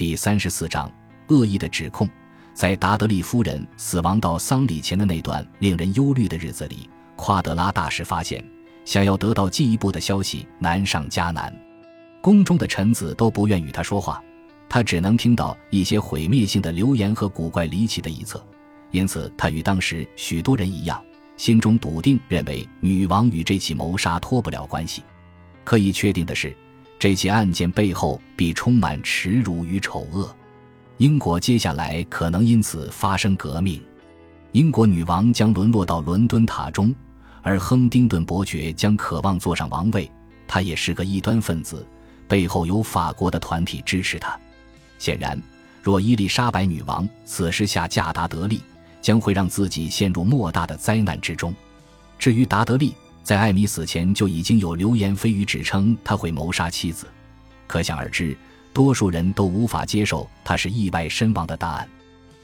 第三十四章恶意的指控。在达德利夫人死亡到丧礼前的那段令人忧虑的日子里，夸德拉大使发现，想要得到进一步的消息难上加难。宫中的臣子都不愿与他说话，他只能听到一些毁灭性的流言和古怪离奇的臆测。因此，他与当时许多人一样，心中笃定认为女王与这起谋杀脱不了关系。可以确定的是，这起案件背后必充满耻辱与丑恶。英国接下来可能因此发生革命，英国女王将沦落到伦敦塔中，而亨丁顿伯爵将渴望坐上王位。他也是个异端分子，背后有法国的团体支持他。显然，若伊丽莎白女王此时下嫁达德利，将会让自己陷入莫大的灾难之中。至于达德利，在艾米死前就已经有流言蜚语指称他会谋杀妻子，可想而知。多数人都无法接受他是意外身亡的答案。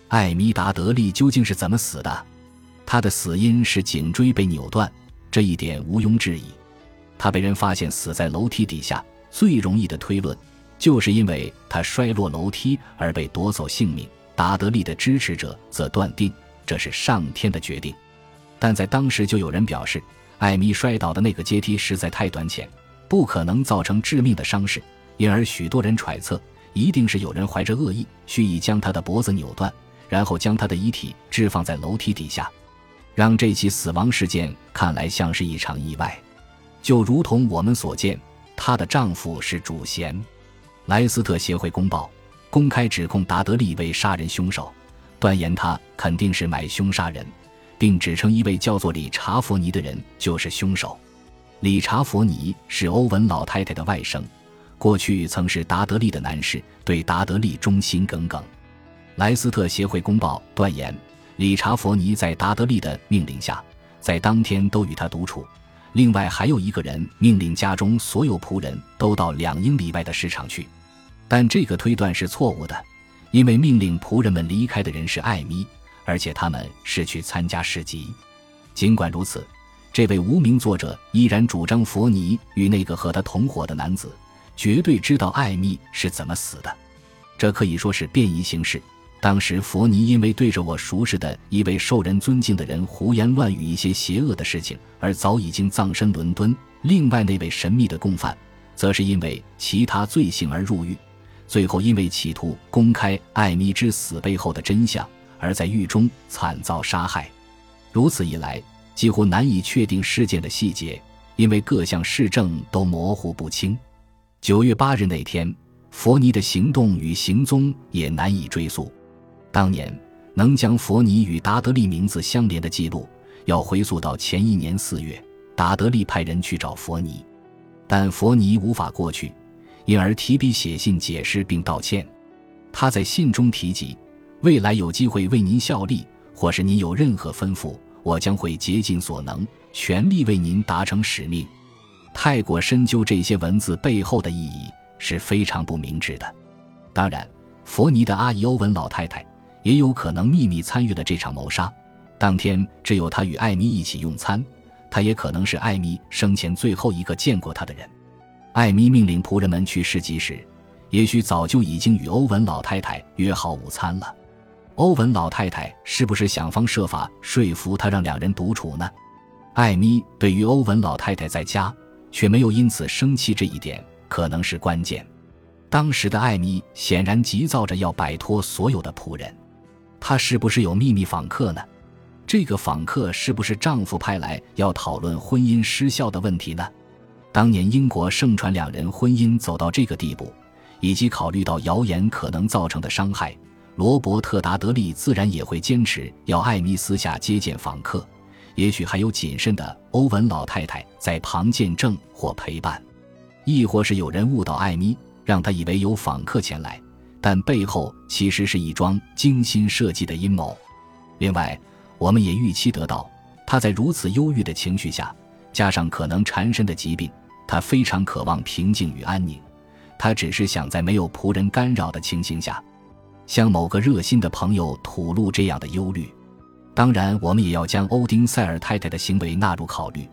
艾米达德利究竟是怎么死的？他的死因是颈椎被扭断，这一点毋庸置疑。他被人发现死在楼梯底下，最容易的推论就是因为他摔落楼梯而被夺走性命。达德利的支持者则断定这是上天的决定，但在当时就有人表示，艾米摔倒的那个阶梯实在太短浅，不可能造成致命的伤势。因而，许多人揣测，一定是有人怀着恶意，蓄意将他的脖子扭断，然后将他的遗体置放在楼梯底下，让这起死亡事件看来像是一场意外。就如同我们所见，她的丈夫是主嫌。莱斯特协会公报公开指控达德利为杀人凶手，断言他肯定是买凶杀人，并指称一位叫做理查佛尼的人就是凶手。理查佛尼是欧文老太太的外甥。过去曾是达德利的男士，对达德利忠心耿耿。莱斯特协会公报断言，理查佛尼在达德利的命令下，在当天都与他独处。另外还有一个人命令家中所有仆人都到两英里外的市场去，但这个推断是错误的，因为命令仆人们离开的人是艾米，而且他们是去参加市集。尽管如此，这位无名作者依然主张佛尼与那个和他同伙的男子。绝对知道艾米是怎么死的，这可以说是便宜行事。当时佛尼因为对着我熟识的一位受人尊敬的人胡言乱语一些邪恶的事情，而早已经葬身伦敦。另外那位神秘的共犯，则是因为其他罪行而入狱，最后因为企图公开艾米之死背后的真相，而在狱中惨遭杀害。如此一来，几乎难以确定事件的细节，因为各项事证都模糊不清。九月八日那天，佛尼的行动与行踪也难以追溯。当年能将佛尼与达德利名字相连的记录，要回溯到前一年四月，达德利派人去找佛尼，但佛尼无法过去，因而提笔写信解释并道歉。他在信中提及，未来有机会为您效力，或是您有任何吩咐，我将会竭尽所能，全力为您达成使命。太过深究这些文字背后的意义是非常不明智的。当然，佛尼的阿姨欧文老太太也有可能秘密参与了这场谋杀。当天只有她与艾米一起用餐，她也可能是艾米生前最后一个见过她的人。艾米命令仆人们去市集时，也许早就已经与欧文老太太约好午餐了。欧文老太太是不是想方设法说服他让两人独处呢？艾米对于欧文老太太在家。却没有因此生气，这一点可能是关键。当时的艾米显然急躁着要摆脱所有的仆人，她是不是有秘密访客呢？这个访客是不是丈夫派来要讨论婚姻失效的问题呢？当年英国盛传两人婚姻走到这个地步，以及考虑到谣言可能造成的伤害，罗伯特·达德利自然也会坚持要艾米私下接见访客。也许还有谨慎的欧文老太太在旁见证或陪伴，亦或是有人误导艾米，让她以为有访客前来，但背后其实是一桩精心设计的阴谋。另外，我们也预期得到，他在如此忧郁的情绪下，加上可能缠身的疾病，他非常渴望平静与安宁。他只是想在没有仆人干扰的情形下，向某个热心的朋友吐露这样的忧虑。当然，我们也要将欧丁塞尔太太的行为纳入考虑。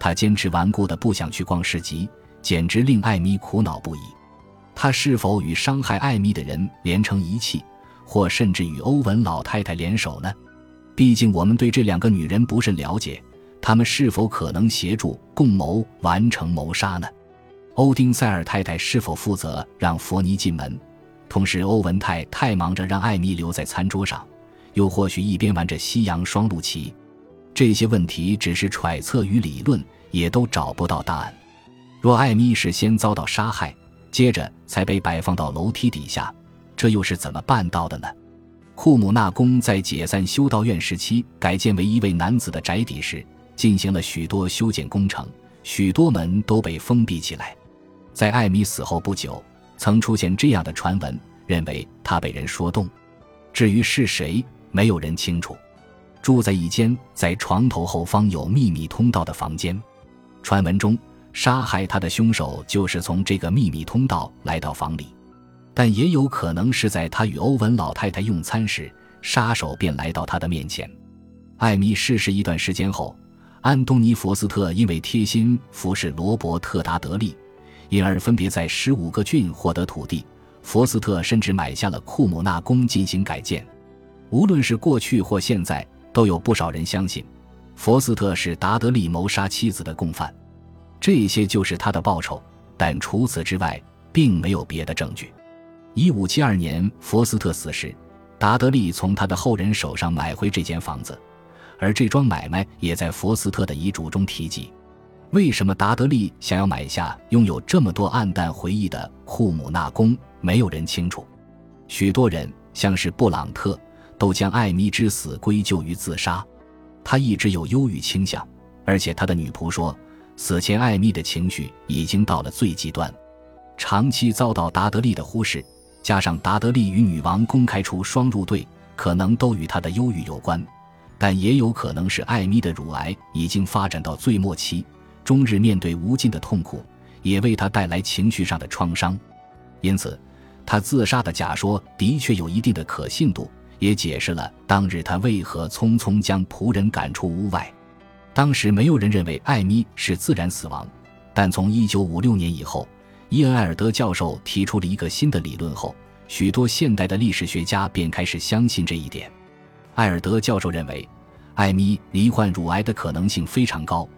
她坚持顽固的不想去逛市集，简直令艾米苦恼不已。她是否与伤害艾米的人连成一气，或甚至与欧文老太太联手呢？毕竟我们对这两个女人不甚了解，他们是否可能协助共谋完成谋杀呢？欧丁塞尔太太是否负责让佛尼进门？同时，欧文太太忙着让艾米留在餐桌上，又或许一边玩着西洋双陆棋。这些问题只是揣测与理论，也都找不到答案。若艾米是先遭到杀害，接着才被摆放到楼梯底下，这又是怎么办到的呢？库姆纳宫在解散修道院时期改建为一位男子的宅邸时，进行了许多修建工程，许多门都被封闭起来。在艾米死后不久，曾出现这样的传闻，认为他被人说动。至于是谁，没有人清楚。住在一间在床头后方有秘密通道的房间，传闻中杀害他的凶手就是从这个秘密通道来到房里，但也有可能是在他与欧文老太太用餐时，杀手便来到他的面前。艾米逝世一段时间后，安东尼·佛斯特因为贴心服侍罗伯特·达德利，因而分别在十五个郡获得土地。佛斯特甚至买下了库姆纳宫进行改建。无论是过去或现在。都有不少人相信，佛斯特是达德利谋杀妻子的共犯，这些就是他的报酬。但除此之外，并没有别的证据。一五七二年，佛斯特死时，达德利从他的后人手上买回这间房子，而这桩买卖也在佛斯特的遗嘱中提及。为什么达德利想要买下拥有这么多暗淡回忆的库姆纳宫，没有人清楚。许多人，像是布朗特。都将艾米之死归咎于自杀，他一直有忧郁倾向，而且他的女仆说，死前艾米的情绪已经到了最极端，长期遭到达德利的忽视，加上达德利与女王公开出双入对，可能都与他的忧郁有关，但也有可能是艾米的乳癌已经发展到最末期，终日面对无尽的痛苦，也为他带来情绪上的创伤，因此，他自杀的假说的确有一定的可信度。也解释了当日他为何匆匆将仆人赶出屋外。当时没有人认为艾米是自然死亡，但从1956年以后，伊恩·艾尔德教授提出了一个新的理论后，许多现代的历史学家便开始相信这一点。艾尔德教授认为，艾米罹患乳癌的可能性非常高，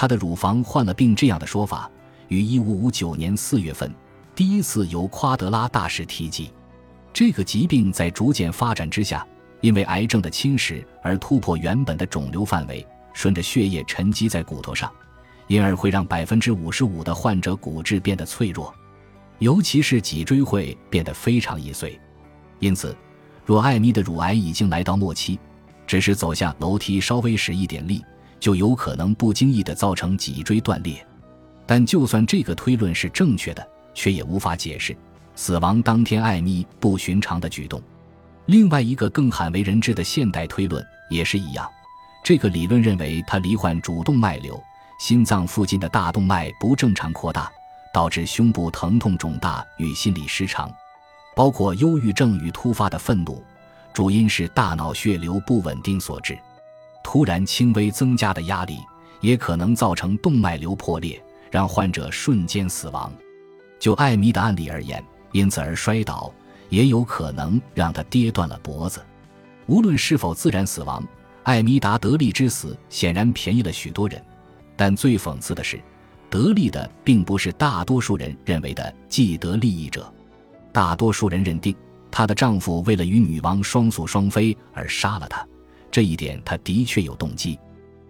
她的乳房患了病。这样的说法于1559年4月份第一次由夸德拉大使提及。这个疾病在逐渐发展之下，因为癌症的侵蚀而突破原本的肿瘤范围，顺着血液沉积在骨头上，因而会让百分之五十五的患者骨质变得脆弱，尤其是脊椎会变得非常易碎。因此，若艾米的乳癌已经来到末期，只是走下楼梯稍微使一点力，就有可能不经意地造成脊椎断裂。但就算这个推论是正确的，却也无法解释。死亡当天，艾米不寻常的举动。另外一个更罕为人知的现代推论也是一样。这个理论认为，他罹患主动脉瘤，心脏附近的大动脉不正常扩大，导致胸部疼痛肿大与心理失常，包括忧郁症与突发的愤怒，主因是大脑血流不稳定所致。突然轻微增加的压力也可能造成动脉瘤破裂，让患者瞬间死亡。就艾米的案例而言。因此而摔倒，也有可能让他跌断了脖子。无论是否自然死亡，艾米达德利之死显然便宜了许多人。但最讽刺的是，得利的并不是大多数人认为的既得利益者。大多数人认定她的丈夫为了与女王双宿双飞而杀了她，这一点他的确有动机。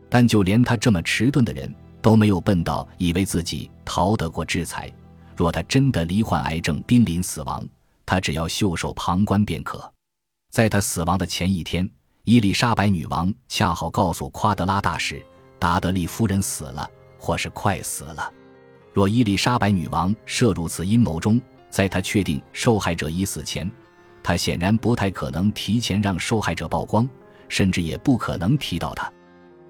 但就连他这么迟钝的人都没有笨到以为自己逃得过制裁。若他真的罹患癌症，濒临死亡，他只要袖手旁观便可。在他死亡的前一天，伊丽莎白女王恰好告诉夸德拉大使，达德利夫人死了，或是快死了。若伊丽莎白女王涉入此阴谋中，在她确定受害者已死前，她显然不太可能提前让受害者曝光，甚至也不可能提到他。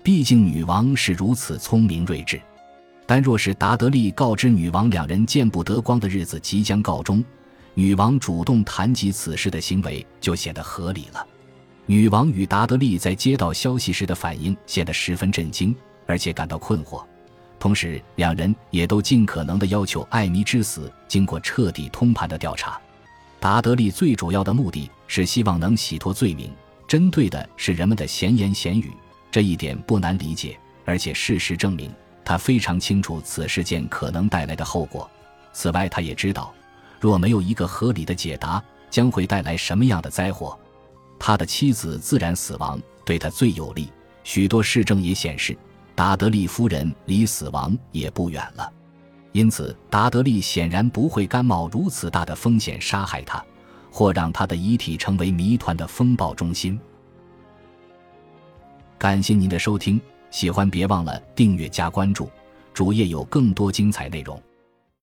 毕竟女王是如此聪明睿智。但若是达德利告知女王两人见不得光的日子即将告终，女王主动谈及此事的行为就显得合理了。女王与达德利在接到消息时的反应显得十分震惊，而且感到困惑。同时，两人也都尽可能的要求艾米之死经过彻底通盘的调查。达德利最主要的目的是希望能洗脱罪名，针对的是人们的闲言闲语，这一点不难理解。而且事实证明，他非常清楚此事件可能带来的后果。此外，他也知道，若没有一个合理的解答，将会带来什么样的灾祸。他的妻子自然死亡对他最有利，许多市政也显示。达德利夫人离死亡也不远了，因此达德利显然不会甘冒如此大的风险杀害他，或让他的遗体成为谜团的风暴中心。感谢您的收听，喜欢别忘了订阅加关注，主页有更多精彩内容。